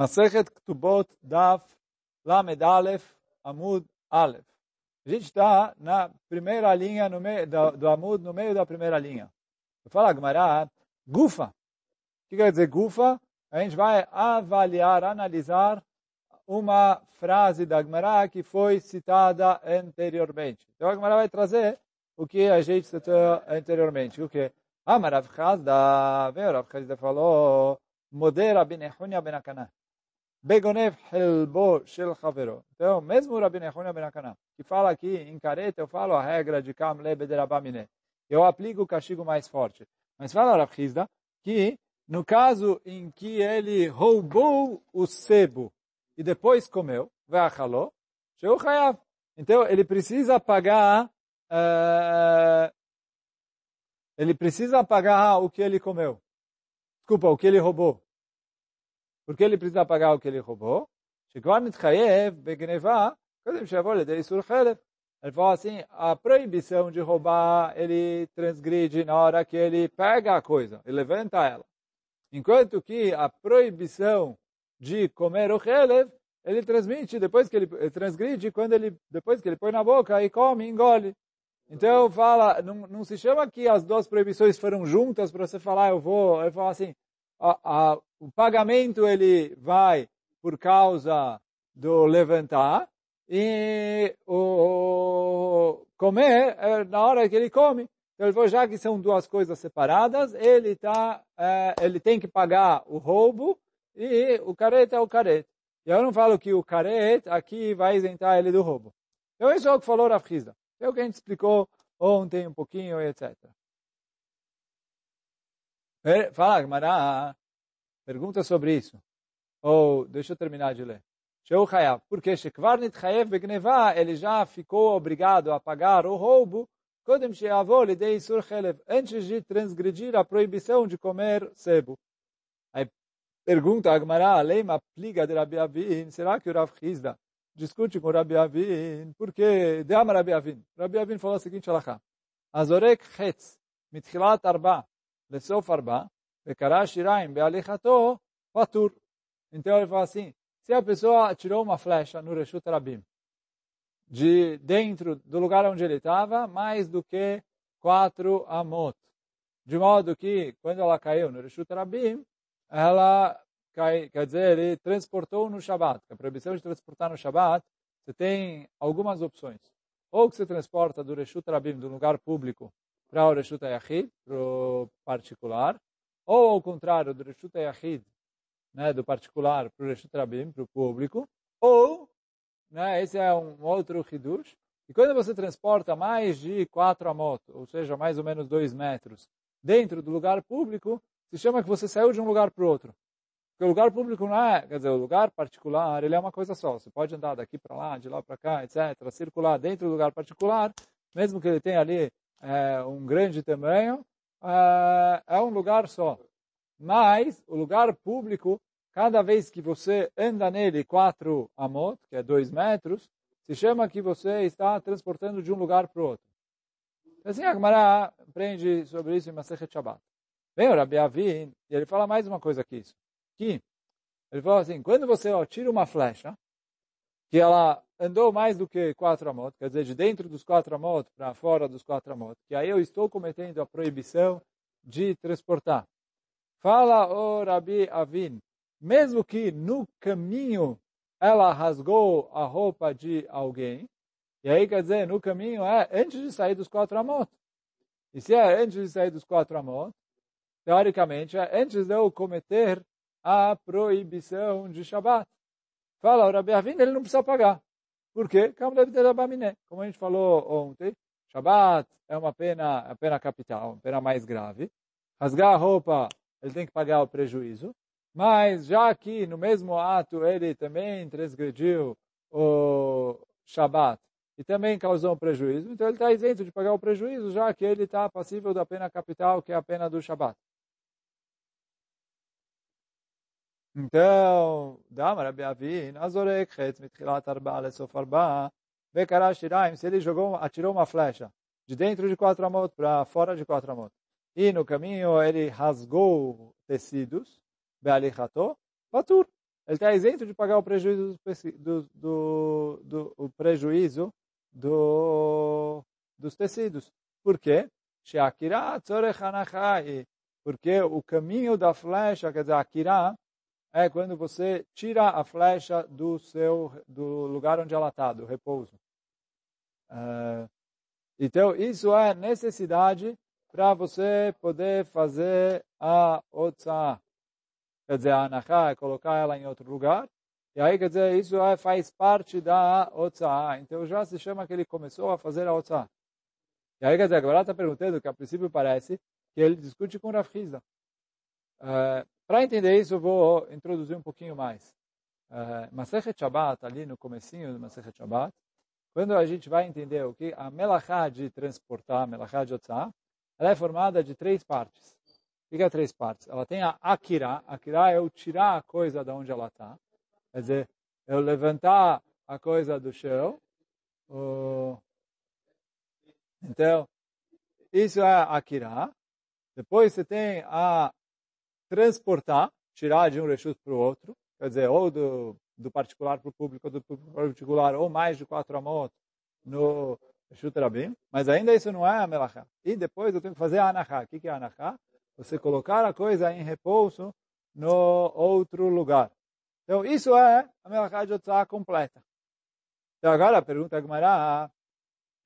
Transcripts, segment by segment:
Masechet Ktubot Daf Lamed Aleph Amud Aleph. A gente está na primeira linha no meio do, do Amud, no meio da primeira linha. Fala Gmará, Gufa. O que quer dizer Gufa? A gente vai avaliar, analisar uma frase da Gmará que foi citada anteriormente. Então a Gmará vai trazer o que a gente citou anteriormente. O que? Ah, mas Rav Chazda, veio Rav falou, Modera ben Echunia ben. Begonev Helbo Shel Havero. Então, mesmo o Rabbi Nehunia Ben Akaná, que fala aqui em careta, eu falo a regra de Kam Lebe Derabamine. Eu aplico o castigo mais forte. Mas fala Rav Hizda que, no caso em que ele roubou o sebo e depois comeu, Veachaló, Sheu Hayav. Então, ele precisa pagar, uh, ele precisa pagar o que ele comeu. Desculpa, o que ele roubou porque ele precisa pagar o que ele roubou. Ele falou assim, a proibição de roubar, ele transgride na hora que ele pega a coisa e levanta ela. Enquanto que a proibição de comer o relev, ele transmite depois que ele, ele transgride quando ele depois que ele põe na boca e come, engole. Então fala, não, não se chama que as duas proibições foram juntas para você falar eu vou, eu falo assim, a, a, o pagamento ele vai por causa do levantar e o comer é na hora que ele come. Então já que são duas coisas separadas, ele tá, é, ele tem que pagar o roubo e o careta é o careta. E eu não falo que o careta aqui vai isentar ele do roubo. Então isso é o que falou Rav Hizda. É o que a gente explicou ontem um pouquinho, etc. Fala, Gmará, pergunta sobre isso. Ou, deixa eu terminar de ler. Sheu Hayav, porque Shekvar Nitchayev Begneva, ele já ficou obrigado a pagar o roubo, Kodem Sheavol Lidei Sur antes de transgredir a proibição de comer sebo. Aí pergunta Agmará, Leima pliga de Rabi Avin, será que o Rav Hizda discute com Rabi Avin? Porque, de Amar Rabi Avin. Rabi Avin falou o seguinte, Alachá, Azorek Chetz, mitchilat arba, lesof arba, Bekará shiraim bealichato patur. Então ele fala assim, se a pessoa tirou uma flecha no Reshut Rabim, de dentro do lugar onde ele estava, mais do que quatro amot. De modo que, quando ela caiu no Reshut Rabim, ela, cai, quer dizer, ele transportou no Shabat. A proibição de transportar no Shabat, você tem algumas opções. Ou que você transporta do Reshut Rabim, do lugar público, para o Reshut Yachid, para o particular, ou ao contrário, do Reshut Yahid, né, do particular para o Reshut Rabim, para o público, ou, né, esse é um outro Hidush, e quando você transporta mais de quatro amot, ou seja, mais ou menos dois metros, dentro do lugar público, se chama que você saiu de um lugar para o outro. Porque o lugar público não é, quer dizer, o lugar particular, ele é uma coisa só. Você pode andar daqui para lá, de lá para cá, etc., circular dentro do lugar particular, mesmo que ele tenha ali é, um grande tamanho, uh, é um lugar só. Mas o lugar público, cada vez que você anda nele quatro amot, que é dois metros, se chama que você está transportando de um lugar para o outro. Assim, a aprende sobre isso em Masechet Shabbat. Vem o Rabi e ele fala mais uma coisa que isso. Que ele fala assim, quando você ó, tira uma flecha, que ela andou mais do que quatro amot, quer dizer, de dentro dos quatro amot para fora dos quatro amot, que aí eu estou cometendo a proibição de transportar. Fala o Rabi Avin, mesmo que no caminho ela rasgou a roupa de alguém, e aí quer dizer, no caminho é antes de sair dos quatro amot. E se é antes de sair dos quatro amot, teoricamente é antes de eu cometer a proibição de Shabat. Fala o Rabi Avin, ele não precisa pagar. Por quê? Como a gente falou ontem, Shabbat é uma pena, a pena capital, uma pena mais grave. Rasgar a roupa, ele tem que pagar o prejuízo. Mas já que no mesmo ato ele também transgrediu o Shabbat e também causou um prejuízo, então ele está isento de pagar o prejuízo, já que ele está passível da pena capital, que é a pena do Shabbat. Então, Dama Rabi Avin, Azorek Chetz, Mitchilat Arba, Lesof Arba, Vekara Shiraim, se ele jogou, atirou uma flecha de dentro de quatro amot para fora de quatro amot, e no caminho ele rasgou tecidos, Bealichato, Batur, ele está isento de pagar o prejuízo do, do, do, o prejuízo do, dos tecidos. Por quê? Porque o caminho da flecha, quer dizer, Akira, é quando você tira a flecha do seu do lugar onde ela está, do repouso. Uh, então, isso é necessidade para você poder fazer a Otsa. Quer dizer, a Anachá é colocar ela em outro lugar. E aí, quer dizer, isso é, faz parte da Otsa. Então, já se chama que ele começou a fazer a Otsa. E aí, quer dizer, agora está perguntando, que a princípio parece, que ele discute com Rav Hizda. Uh, para entender isso, eu vou introduzir um pouquinho mais. Uh, Masechet Shabbat, ali no comecinho do Masechet Shabbat, quando a gente vai entender o que a melachá de transportar, melachá de otzá, ela é formada de três partes. O que é três partes? Ela tem a akira. Akira é o tirar a coisa de onde ela está. Quer dizer, eu levantar a coisa do chão. Então, isso é akira. Depois você tem a transportar, tirar de um reshut para o outro, quer dizer, ou do, do particular para o público, ou do particular, ou mais de quatro amot no reshut rabim, mas ainda isso não é a melachá. E depois eu tenho que fazer a anachá. O que é a anachá? Você colocar a coisa em repouso no outro lugar. Então, isso é a melachá de Otzah completa. Então, agora a pergunta é Gmará,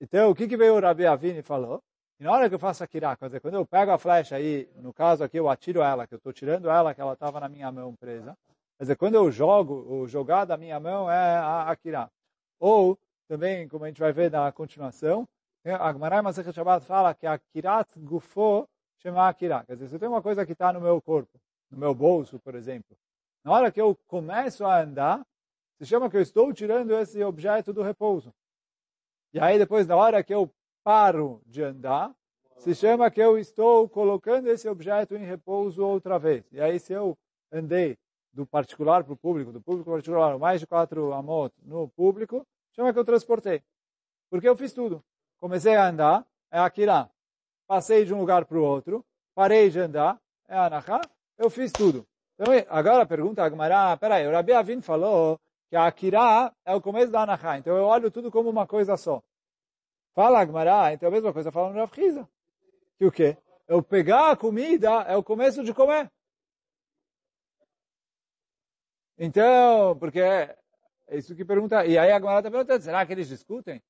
então, o que, que veio o Rabi Avini e falou? E na hora que eu faço a kirá, quer dizer, quando eu pego a flecha aí, no caso aqui eu atiro ela, que eu estou tirando ela, que ela estava na minha mão presa. Quer dizer, quando eu jogo, o jogar da minha mão é a, a kirá. Ou, também, como a gente vai ver na continuação, a Gmarai Masechet fala que a kirat gufo chama kirá. Quer dizer, se tem uma coisa que está no meu corpo, no meu bolso, por exemplo, na hora que eu começo a andar, se chama que eu estou tirando esse objeto do repouso. E aí depois, na hora que eu paro de andar, se chama que eu estou colocando esse objeto em repouso outra vez. E aí, se eu andei do particular para o público, do público para o particular, mais de quatro amot no público, chama que eu transportei. Porque eu fiz tudo. Comecei a andar, é Akira. Passei de um lugar para o outro, parei de andar, é Anahá, eu fiz tudo. Então, agora pergunta a Agmará, peraí, o Rabi Avin falou que a Akira é o começo da Anahá, então eu olho tudo como uma coisa só. Fala Agmará, então a mesma coisa fala no Rav Que o quê? Eu pegar a comida é o começo de comer. Então, porque é isso que pergunta. E aí a Agmará está perguntando, será que eles discutem?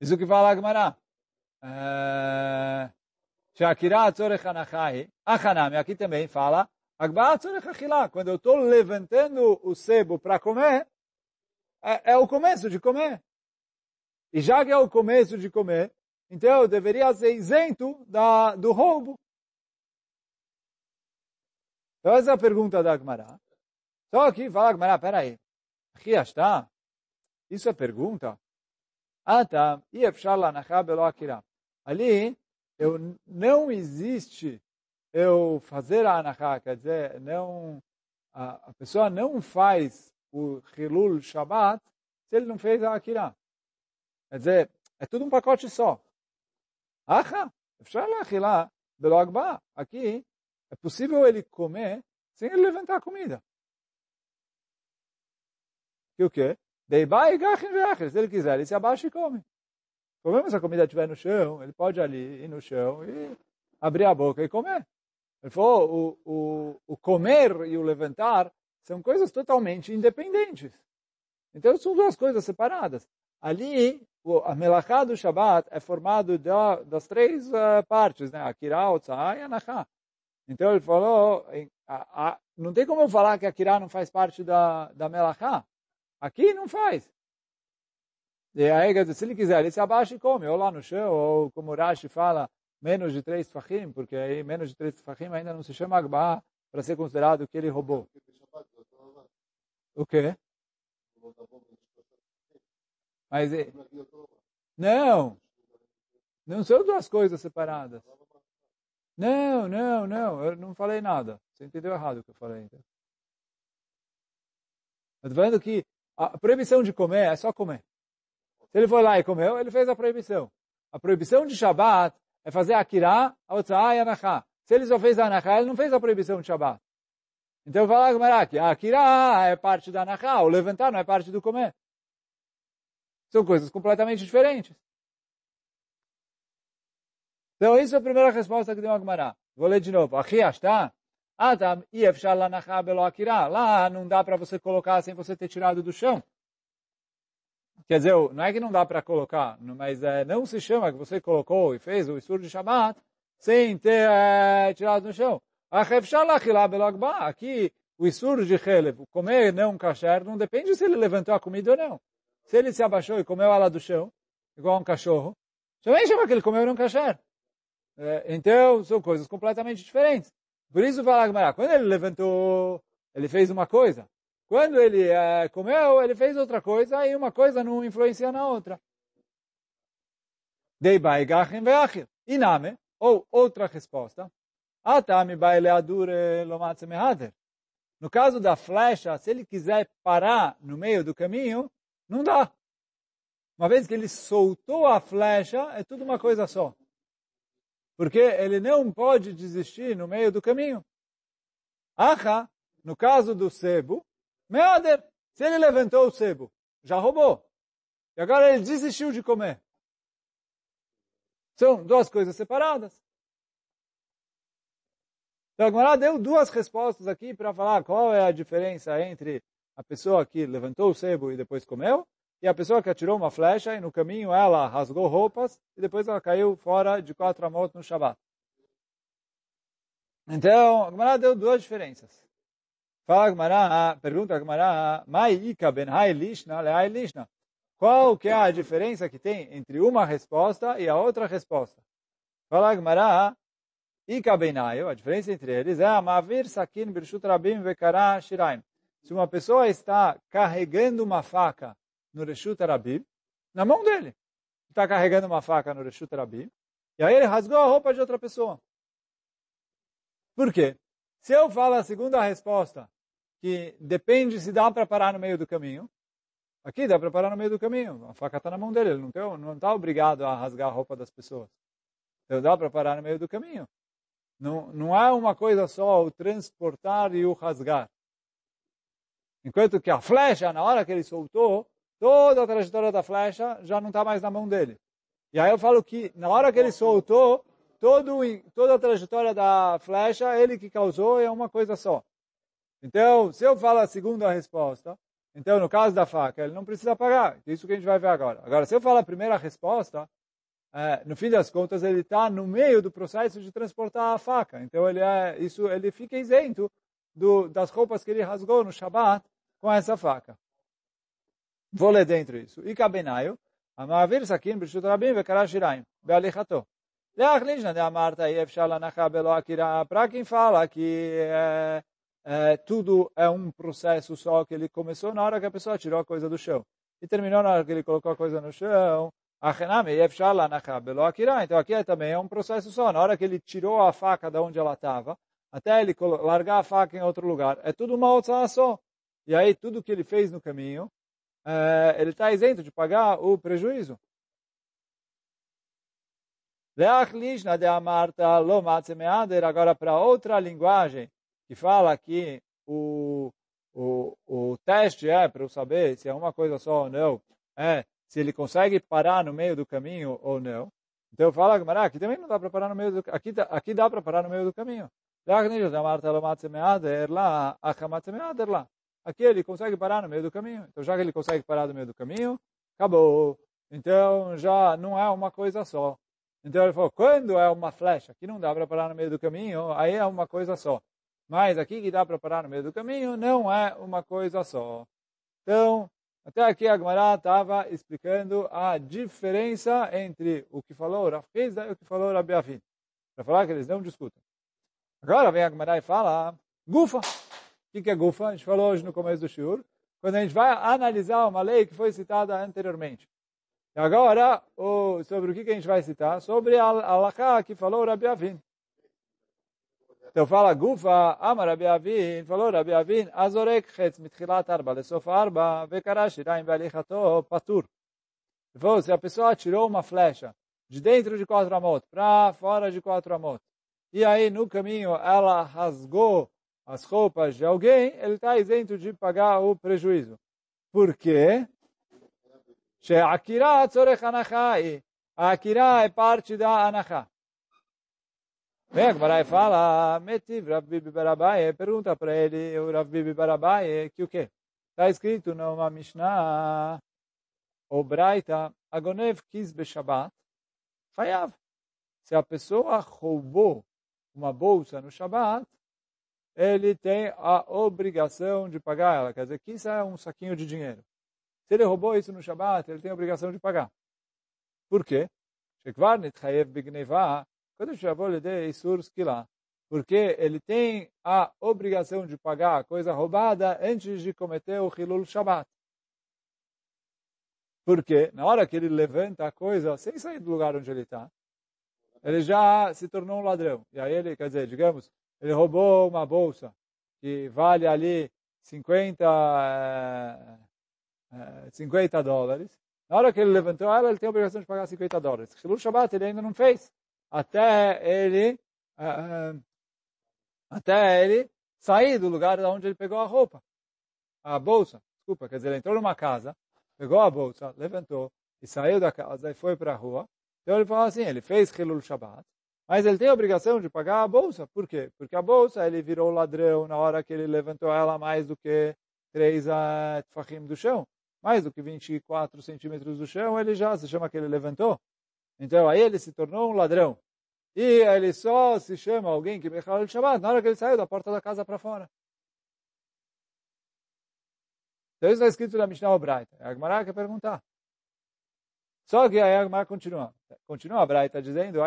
Isso que fala Agmará. Shakira tzorech anachai. Achanami, aqui também fala. Achilá. Quando eu estou levantando o sebo para comer, é, é o começo de comer. E já que é o começo de comer, então eu deveria ser isento da, do roubo. Então essa é a pergunta da Agmará. Só que fala Agmará, peraí, aqui está, isso é pergunta. Ah, tá, Ali, eu, não existe eu fazer a anachá, quer dizer, não, a, a pessoa não faz o Hilul Shabbat se ele não fez a Akira. Quer dizer, é tudo um pacote só. Acha. Aqui é possível ele comer sem ele levantar a comida. E o quê? Se ele quiser, ele se abaixa e come. O problema é se a comida estiver no chão, ele pode ali ir no chão e abrir a boca e comer. Ele falou, o, o, o comer e o levantar são coisas totalmente independentes. Então, são duas coisas separadas. Ali, a melachá do Shabbat é formado da, das três uh, partes, né? Akira, Otzah e Anachá. Então, ele falou, a, a, não tem como eu falar que Akira não faz parte da, da melachá. Aqui não faz. E aí, se ele quiser, ele se abaixa e come, ou lá no chão, ou como Rashi fala, menos de três fachim, porque aí menos de três fachim ainda não se chama Agba para ser considerado que ele roubou. O quê? Mas não, não são duas coisas separadas. Não, não, não, eu não falei nada. Você entendeu errado o que eu falei. Então. Estou falando que a proibição de comer é só comer. Se ele foi lá e comeu, ele fez a proibição. A proibição de Shabbat é fazer Akira, Otzah e Anachá. Se ele só fez a Anahá, ele não fez a proibição de Shabbat. Então fala Gemara que a Akira é parte da Anahá, o levantar não é parte do comer. São coisas completamente diferentes. Então, isso é a primeira resposta que deu a Gemara. Vou ler de novo. Achiash, tá? Adam e efshar lanachá belo akira. Lá não dá para você colocar sem você ter tirado do chão. Quer dizer, não é que não dá para colocar, mas é, não se chama que você colocou e fez o Isur de Shabbat sem ter é, tirado do chão. Aqui, o Isur de Chelev, comer não kasher, não depende se ele levantou a comida ou não. Se ele se abaixou e comeu ela do chão, igual um cachorro, também chama que ele comeu não kasher. É, então, são coisas completamente diferentes. Por isso, fala Gemara, quando ele levantou, ele fez uma coisa. Quando ele é, comeu, ele fez outra coisa, e uma coisa não influencia na outra. Dei baigachim veachir. Iname, ou outra resposta. No caso da flecha, se ele quiser parar no meio do caminho, não dá. Uma vez que ele soltou a flecha, é tudo uma coisa só. Porque ele não pode desistir no meio do caminho. Acha, no caso do sebo, meader, se ele levantou o sebo, já roubou. E agora ele desistiu de comer. São duas coisas separadas. Então, a Gemara deu duas respostas aqui para falar qual é a diferença entre a pessoa que levantou o sebo e depois comeu e a pessoa que atirou uma flecha e no caminho ela rasgou roupas e depois ela caiu fora de quatro amot no Shabat. Então, a Gemara deu duas diferenças. Fala Gemara, pergunta a Gemara, Mai Ika ben Hai Lishna le Lishna. Qual que é a diferença que tem entre uma resposta e a outra resposta? Fala Gemara, Ika ben Hai, a diferença entre eles é Mavir Sakin Birshut Rabim Vekara Shiraim. Se uma pessoa está carregando uma faca no Reshut Arabim, na mão dele. Está carregando uma faca no Reshut Arabim, e aí ele rasgou a roupa de outra pessoa. Por quê? Se eu falo a segunda resposta, que depende se dá para parar no meio do caminho, aqui dá para parar no meio do caminho, a faca está na mão dele, ele não está obrigado a rasgar a roupa das pessoas. Então dá para parar no meio do caminho. Não, não é uma coisa só o transportar e o rasgar. Enquanto que a flecha, na hora que ele soltou, toda a trajetória da flecha já não está mais na mão dele. E aí eu falo que na hora que ele soltou, todo, toda a trajetória da flecha, ele que causou, é uma coisa só. Então, se eu falo a segunda resposta, então no caso da faca, ele não precisa pagar. Isso que a gente vai ver agora. Agora, se eu falo a primeira resposta, é, no fim das contas, ele está no meio do processo de transportar a faca. Então, ele, é, isso, ele fica isento do, das roupas que ele rasgou no Shabat com essa faca. Vou ler dentro isso. E cabenaio, המעביר סכין ברשות רבים וקרא שיריים, בהליכתו. להחלישנה דאמרת אי אפשר להנחה בלא עקירה, para quem fala que é, é, tudo é um processo só que ele começou na hora que a pessoa tirou a coisa do chão. E terminou na hora que ele colocou a coisa no chão. então aqui também é um processo só. Na hora que ele tirou a faca da onde ela estava, até ele largar a faca em outro lugar, é tudo uma outra só. E aí tudo que ele fez no caminho, eh, ele está isento de pagar o prejuízo. De Amarta agora para outra linguagem, que fala que o, o, o teste é para eu saber se é uma coisa só ou não, é se ele consegue parar no meio do caminho ou não. Então fala que aqui também não dá para parar no meio do aqui aqui dá para parar no meio do caminho. Lá aqui ele consegue parar no meio do caminho. Então, já que ele consegue parar no meio do caminho, acabou. Então, já não é uma coisa só. Então, ele falou, quando é uma flecha que não dá para parar no meio do caminho, aí é uma coisa só. Mas aqui que dá para parar no meio do caminho, não é uma coisa só. Então, até aqui a Gemara estava explicando a diferença entre o que falou Rav e o que falou Rabi Afin. Para falar que eles não discutem. Agora vem a Gemara e fala, Gufa que, que é Gufa? A gente falou hoje no começo do Shiur. Quando a gente vai analisar uma lei que foi citada anteriormente. E agora, o, sobre o que, a gente vai citar? Sobre a Alaká que falou Rabi Avin. Então fala Gufa, Ama Rabi Avin, falou Rabi Avin, Azorek chetz mitchilat arba lesof arba, vekara shiraim bealichato patur. Falou, se a pessoa tirou uma flecha de dentro de quatro amot para fora de quatro amot, e aí no caminho ela rasgou as roupas de alguém, ele está isento de pagar o prejuízo. Por quê? A akira é parte da anachá. Vem, agora fala, metiv Rav Bibi Barabai, pergunta para ele, o Rav Bibi Barabai, que o quê? Está escrito numa Mishnah, o Braita, Agonev quis Shabbat, Hayav. Se a pessoa roubou uma bolsa no Shabbat, ele tem a obrigação de pagar ela. Quer dizer, que isso é um saquinho de dinheiro. Se ele roubou isso no Shabbat, ele tem a obrigação de pagar. Por quê? Porque ele tem a obrigação de pagar a coisa roubada antes de cometer o Hilul Shabbat. Porque na hora que ele levanta a coisa, sem sair do lugar onde ele está, ele já se tornou um ladrão. E aí ele, quer dizer, digamos, ele roubou uma bolsa que vale ali 50, 50 dólares. Na hora que ele levantou ela, ele tem a obrigação de pagar 50 dólares. O Shabbat ele ainda não fez. Até ele, até ele sair do lugar onde ele pegou a roupa. A bolsa. Desculpa, quer dizer, ele entrou numa casa, pegou a bolsa, levantou e saiu da casa e foi para a rua. Então ele falou assim, ele fez Hilul Shabbat, mas ele tem a obrigação de pagar a bolsa. Por quê? Porque a bolsa ele virou ladrão na hora que ele levantou ela mais do que três uh, tfachim do chão. Mais do que 24 centímetros do chão, ele já se chama que ele levantou. Então aí ele se tornou um ladrão. E ele só se chama alguém que Mechal el Shabbat na hora que ele saiu da porta da casa para fora. Então isso está escrito na Mishnah Obraita. A Agmará quer perguntar. Só que a Agmará continua. Continua a Braita dizendo,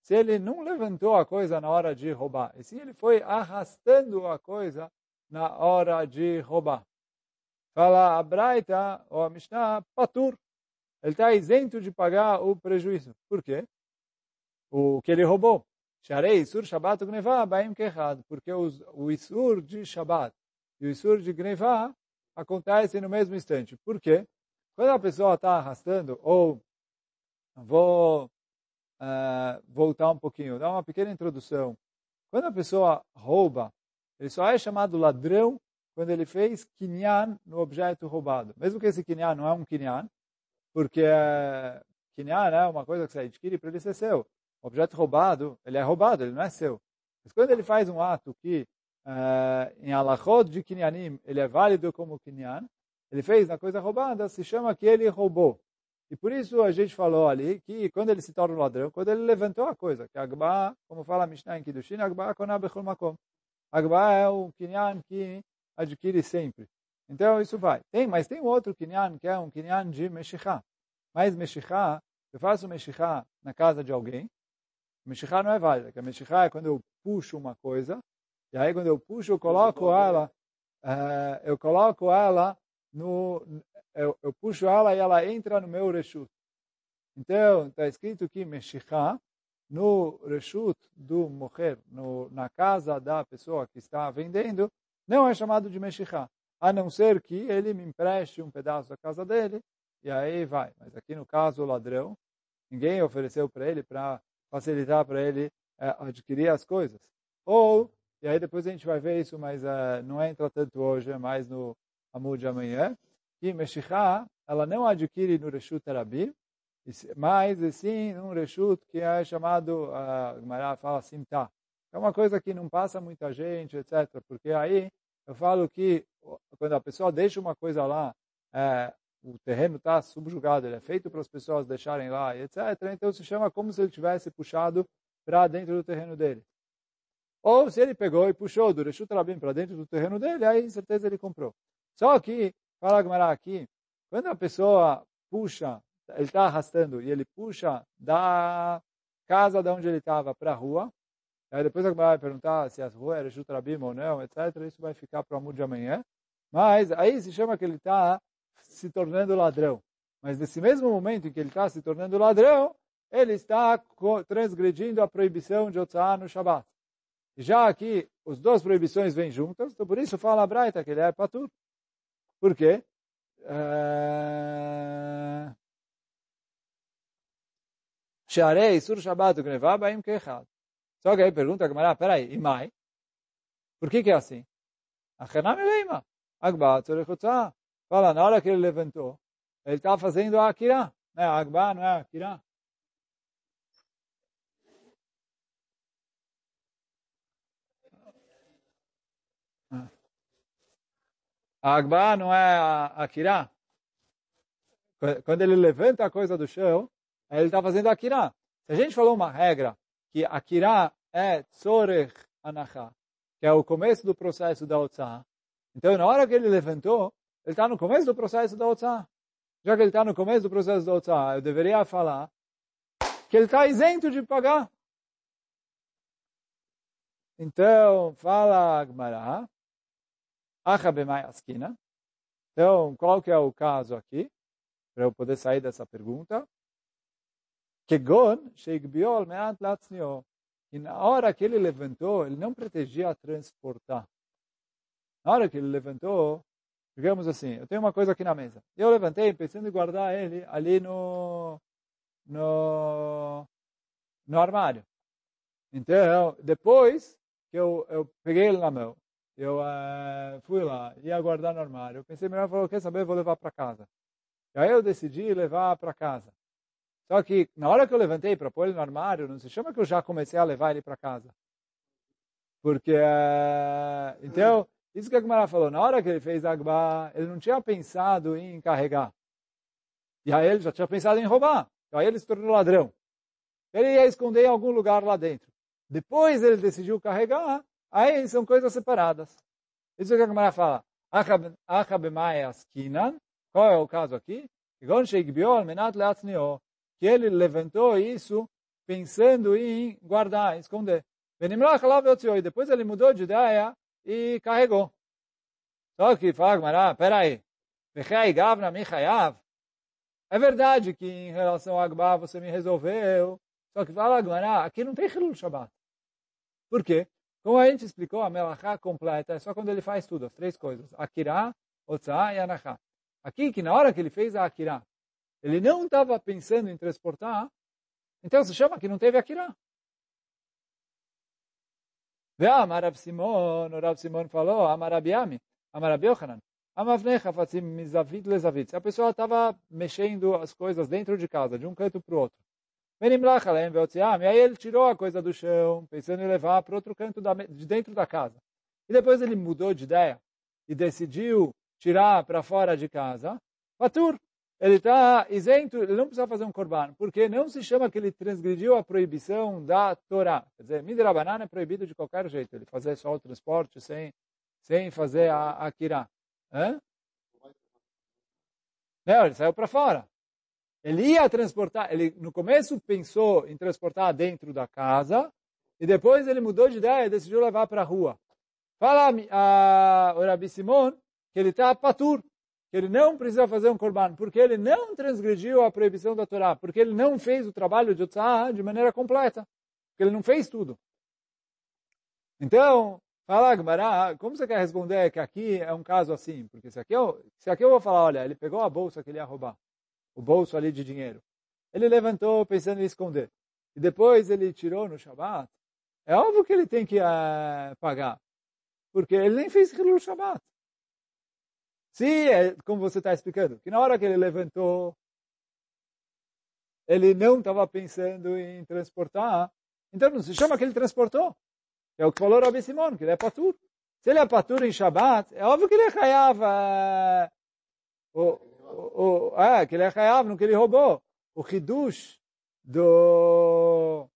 se ele não levantou a coisa na hora de roubar, e sim ele foi arrastando a coisa na hora de roubar. Fala a Braita, ou a Mishnah, patur. Ele está isento de pagar o prejuízo. Por quê? O que ele roubou. Sharei Isur Shabbat Gnevah Baim Kechad. Porque o Isur de Shabbat e o Isur de Gnevah acontecem no mesmo instante. Por quê? Quando a pessoa está arrastando, ou vou uh, voltar um pouquinho, dar uma pequena introdução. Quando a pessoa rouba, ele só é chamado ladrão quando ele fez kinyan no objeto roubado. Mesmo que esse kinyan não é um kinyan, porque uh, kinyan é uma coisa que você adquire para ele ser seu. O objeto roubado, ele é roubado, ele não é seu. Mas quando ele faz um ato que uh, em alachot de kinyanim, ele é válido como kinyan, ele fez na coisa roubada, se chama que ele roubou. E por isso a gente falou ali que quando ele se torna um ladrão, quando ele levantou a coisa, que Agba, como fala a Mishnah em Kiddushin, Agba makom. Agba é o kinyan que adquire sempre. Então isso vai. Tem, mas tem outro kinyan que é um kinyan de Meshichá. Mas Meshichá, eu faço Meshichá na casa de alguém, Meshichá não é válida, porque Meshichá é quando eu puxo uma coisa, e aí quando eu puxo, eu coloco ela, uh, eu coloco ela no, eu, eu, puxo ela e ela entra no meu reshut. Então, está escrito que Meshichá, no reshut do no, na casa da pessoa que está vendendo, não é chamado de Meshichá, a não ser que ele me empreste um pedaço da casa dele, e aí vai. Mas aqui no caso, o ladrão, ninguém ofereceu para ele para facilitar para ele é, adquirir as coisas. Ou, e aí depois a gente vai ver isso, mas é, não entra tanto hoje, é mais no Amud de amanhã, que Meshichá, ela não adquire no Reshut Arabim, mas sim um Reshut que é chamado, a Gemara fala Simta. É uma coisa que não passa muita gente, etc. Porque aí eu falo que quando a pessoa deixa uma coisa lá, é, o terreno está subjugado, ele é feito para as pessoas deixarem lá, etc. Então se chama como se ele tivesse puxado para dentro do terreno dele. Ou se ele pegou e puxou do Reshut Rabim para dentro do terreno dele, aí certeza ele comprou. Só que, fala Gamara aqui, quando a pessoa puxa, ele está arrastando e ele puxa da casa de onde ele estava para a rua, aí depois vai perguntar se as ruas eram Jutrabim ou não, etc. Isso vai ficar para o amor de amanhã. Mas aí se chama que ele está se tornando ladrão. Mas nesse mesmo momento em que ele está se tornando ladrão, ele está transgredindo a proibição de Otsá no Shabat. Já aqui, as duas proibições vêm juntas, então por isso fala a Braita que ele é patur. Por quê? Sharei Sur Shabbat Gnevá Baim Kechad. Só que aí pergunta a Gemara, peraí, e mai? Por que que é assim? Achenam Leima. Agba Tzorechutza. Fala, na hora que ele levantou, ele está fazendo a Akira. Né? Agba não é Akira. A Agba não é a Akira. Quando ele levanta a coisa do chão, ele está fazendo Akira. Se a gente falou uma regra que Akira é Tzorech Anacha, que é o começo do processo da Otzah, então na hora que ele levantou, ele está no começo do processo da Otzah. Já que ele está no começo do processo da Otzah, eu deveria falar que ele está isento de pagar. Então, fala Agmará, Achabemai Askina. Então, qual que é o caso aqui? Para eu poder sair dessa pergunta. Kegon, Sheikbiol Meat Latznio. E na hora que ele levantou, ele não pretendia transportar. Na hora que ele levantou, digamos assim, eu tenho uma coisa aqui na mesa. Eu levantei pensando em guardar ele ali no, no, no armário. Então, depois que eu, eu peguei ele na mão, eu fui lá, ia guardar no armário. Eu pensei, melhor, falou, quer saber, eu vou levar para casa. E aí eu decidi levar para casa. Só que na hora que eu levantei para pôr ele no armário, não se chama que eu já comecei a levar ele para casa. Porque, uh, então, isso que a Gemara falou, na hora que ele fez Agba, ele não tinha pensado em carregar. E aí ele já tinha pensado em roubar. Então aí ele se tornou ladrão. Ele ia esconder em algum lugar lá dentro. Depois ele decidiu carregar, Aí são coisas separadas. Isso que a Gemara fala. Qual é o caso aqui? Que ele levantou isso pensando em guardar, esconder. E depois ele mudou de ideia e carregou. Só que fala Gemara, peraí. É verdade que em relação a Agba você me resolveu. Só que fala Gemara, aqui não tem Hilul Shabbat. Por quê? Como a gente explicou, a melachá completa é só quando ele faz tudo, as três coisas. Akira, Otzah e Anachá. Aqui, que na hora que ele fez a Akira, ele não estava pensando em transportar, então se chama que não teve Akira. Vê, Amarav Simon, o Rav Simon falou, Amarabi Yochanan, Amavnecha fatzim mizavit lezavit. Se a pessoa estava mexendo as coisas dentro de casa, de um canto para o outro, e aí ele tirou a coisa do chão, pensando em levar para outro canto de dentro da casa. E depois ele mudou de ideia e decidiu tirar para fora de casa. Fatur, ele está isento, ele não precisa fazer um corban, porque não se chama que ele transgrediu a proibição da Torá. Quer dizer, Midra banana é proibido de qualquer jeito, ele fazer só o transporte sem, sem fazer a, a kirá. Hã? Não, ele saiu para fora. Ele ia transportar, ele no começo pensou em transportar dentro da casa, e depois ele mudou de ideia e decidiu levar para a rua. Fala a, o Rabi Simon que ele está patur, ele não precisa fazer um korban, porque ele não transgrediu a proibição da Torá, porque ele não fez o trabalho de Otzah de maneira completa, porque ele não fez tudo. Então, fala Gmará, como você quer responder que aqui é um caso assim? Porque se aqui, eu, se aqui eu vou falar, olha, ele pegou a bolsa que ele ia roubar, o bolso ali de dinheiro. Ele levantou pensando em esconder. E depois ele tirou no Shabat. É óbvio que ele tem que uh, pagar. Porque ele nem fez no Shabat. Se, é, como você está explicando, que na hora que ele levantou, ele não estava pensando em transportar, então não se chama que ele transportou. É o que falou Rabi Simon, que ele é patur. Se ele é patur em Shabat, é óbvio que ele é uh, o, o, é, que ele é Hayav no que ele roubou. O Hidush do...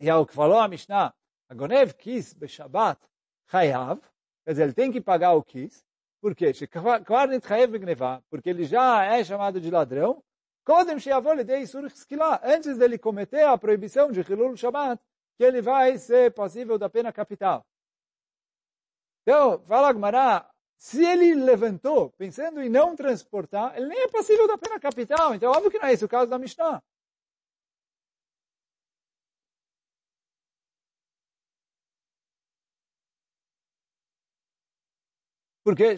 E é o que falou a Mishnah. A Gonev quis Beshabat Hayav, quer dizer, ele tem que pagar o quis. Por quê? Porque ele já é chamado de ladrão. Antes dele cometer a proibição de Hilul Shabbat, que ele vai ser passível da pena capital. Então, fala Gmará, se ele levantou pensando em não transportar, ele nem é passível da pena capital. Então, óbvio que não é esse o caso da Mishnah. Porque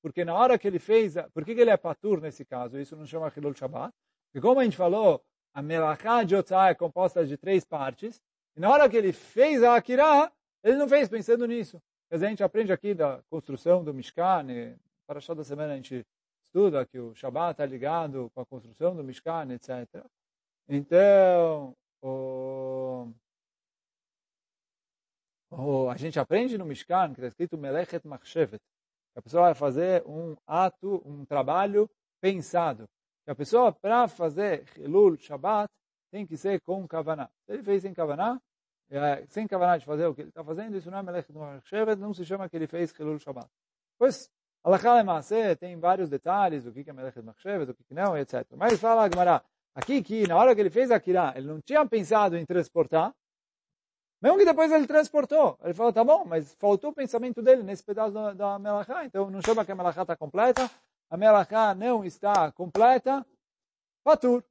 porque na hora que ele fez, por que ele é patur nesse caso? Isso não chama Hilul Shabbat? E como a gente falou, a melachá de Otzá é composta de três partes, e na hora que ele fez a Akira, ele não fez pensando nisso. Quer dizer, a gente aprende aqui da construção do Mishkan, para a da semana a gente estuda que o Shabbat está ligado com a construção do Mishkan, etc. Então, o, o, a gente aprende no Mishkan, que está escrito Melechet Machshevet, a pessoa vai fazer um ato, um trabalho pensado. A pessoa, para fazer Hilul Shabbat, tem que ser com Kavaná. Se ele fez sem Kavaná, é, sem Kavaná de fazer o que ele está fazendo, isso não é Melech Shevet, não se chama que ele fez Hilul Shabbat. Pois, Alachá tem vários detalhes, o que é Melech Shevet, o que não, etc. Mas fala a Gemara, aqui que na hora que ele fez a Kirá, ele não tinha pensado em transportar, mesmo que depois ele transportou. Ele falou, tá bom, mas faltou o pensamento dele nesse pedaço da, da Melachá, então não chama que a Melachá está completa, a Melachá não está completa, Patur.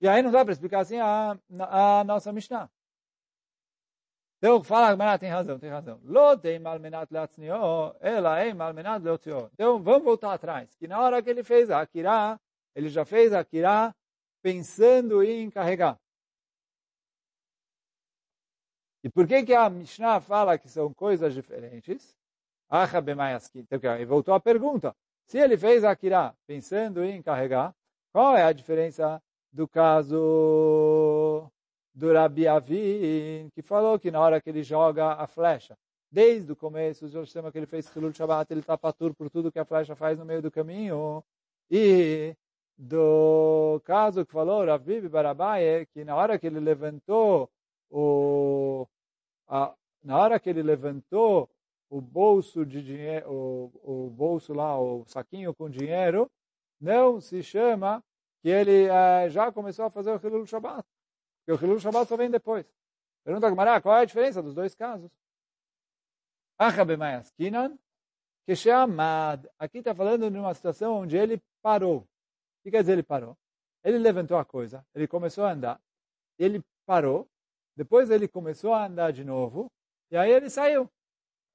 E aí não dá para explicar assim a, a, nossa Mishnah. Então, fala, Gemara tem razão, tem razão. Lo tem malmenat leatznio, ela é malmenat leotzio. Então, vamos voltar atrás. Que na hora que ele fez a Akira, ele já fez a Akira pensando em carregar. E por que que a Mishnah fala que são coisas diferentes? Então, ele voltou à pergunta. Se ele fez Akira pensando em carregar, qual é a diferença do caso do Rabi Avin, que falou que na hora que ele joga a flecha, desde o começo, o sistema que ele fez Hilul Shabbat, ele está patur por tudo que a flecha faz no meio do caminho. E do caso que falou Rabi Barabaye, que na hora que ele levantou o a, na hora que ele levantou o bolso de dinheiro, o, o bolso lá, o saquinho com dinheiro, não se chama que ele uh, já começou a fazer o Hilul Shabbat. Porque o Hilul Shabbat só vem depois. Pergunta a Gemara, qual é a diferença dos dois casos? Aqui está falando de uma situação onde ele parou. O que quer dizer ele parou? Ele levantou a coisa, ele começou a andar, ele parou, depois ele começou a andar de novo, e aí ele saiu.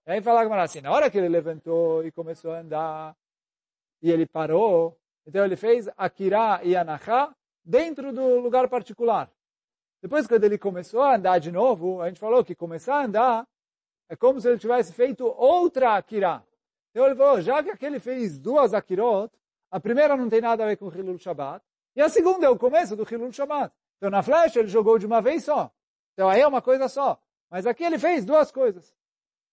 E aí fala a assim, na hora que ele levantou e começou a andar, e ele parou, então ele fez Akira e Anachá dentro do lugar particular. Depois, quando ele começou a andar de novo, a gente falou que começar a andar é como se ele tivesse feito outra Akira. Então ele falou, já que aquele fez duas Akirot, a primeira não tem nada a ver com o Hilul Shabbat, e a segunda é o começo do Hilul Shabbat. Então na flecha ele jogou de uma vez só. Então aí é uma coisa só. Mas aqui ele fez duas coisas.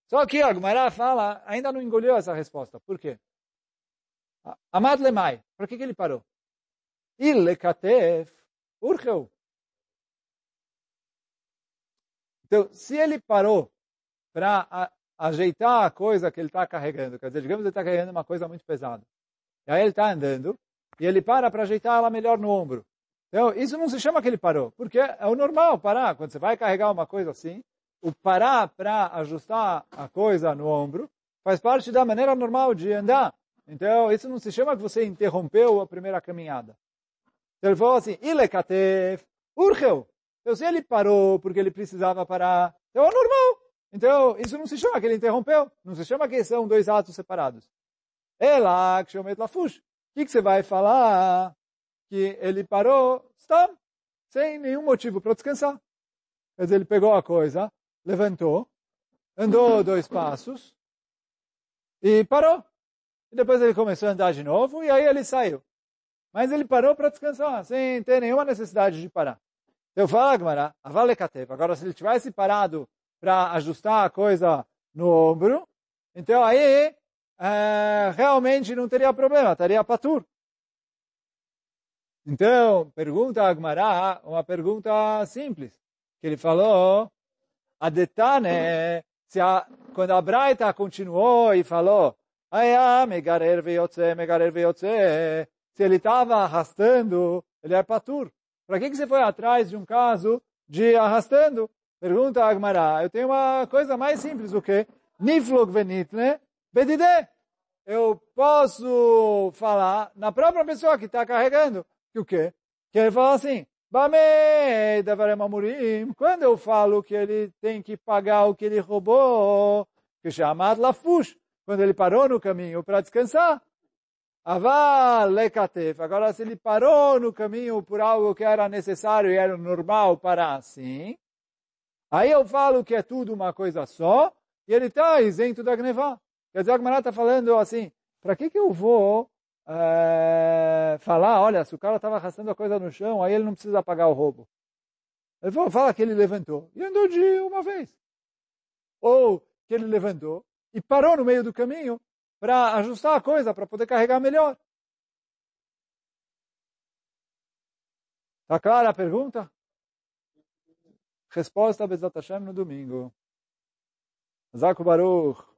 Só que a Gumara fala, ainda não engoliu essa resposta. Por quê? Amad lemai. Por que, que ele parou? Il katef urcheu. Então, se ele parou para ajeitar a coisa que ele está carregando, quer dizer, digamos que ele está carregando uma coisa muito pesada, e aí ele está andando, e ele para para ajeitar ela melhor no ombro. Então, isso não se chama que ele parou, porque é o normal parar. Quando você vai carregar uma coisa assim, o parar para ajustar a coisa no ombro faz parte da maneira normal de andar. Então, isso não se chama que você interrompeu a primeira caminhada. Então, ele falou assim, Ilekatef, urgeu. Então, se ele parou porque ele precisava parar, então é normal. Então, isso não se chama que ele interrompeu. Não se chama que são dois atos separados. Ela, que Lafush. O que você vai falar? Que ele parou, está, sem nenhum motivo para descansar. Quer dizer, ele pegou a coisa, levantou, andou dois passos e parou. E depois ele começou a andar de novo e aí ele saiu. Mas ele parou para descansar, sem ter nenhuma necessidade de parar. Eu falo, Agmará, avalekatev. Agora, se ele tivesse parado para ajustar a coisa no ombro, então aí é, realmente não teria problema, estaria patur. Então, pergunta Agmará, uma pergunta simples, que ele falou, a detane, se a, quando a Braita continuou e falou, Aya, megarer veyotze, megarer veyotze, se ele estava arrastando, ele é patur. Para que, que você foi atrás de um caso de arrastando? Pergunta Agmará. Eu tenho uma coisa mais simples do que niflog venitne bedide. Eu posso falar na própria pessoa que está carregando. Que o quê? Que ele fala assim, quando eu falo que ele tem que pagar o que ele roubou, que chamado lafush, quando ele parou no caminho para descansar, Aval lekatef. Agora, se ele parou no caminho por algo que era necessário e era normal parar assim, aí eu falo que é tudo uma coisa só, e ele está isento da gnevá. Quer dizer, a está falando assim, para que, que eu vou é, falar, olha, se o cara estava arrastando a coisa no chão, aí ele não precisa pagar o roubo. Ele falou, fala que ele levantou e andou de uma vez. Ou que ele levantou e parou no meio do caminho para ajustar a coisa, para poder carregar melhor. Está clara a pergunta? Resposta Bezat Hashem no domingo. Zaku Baruch.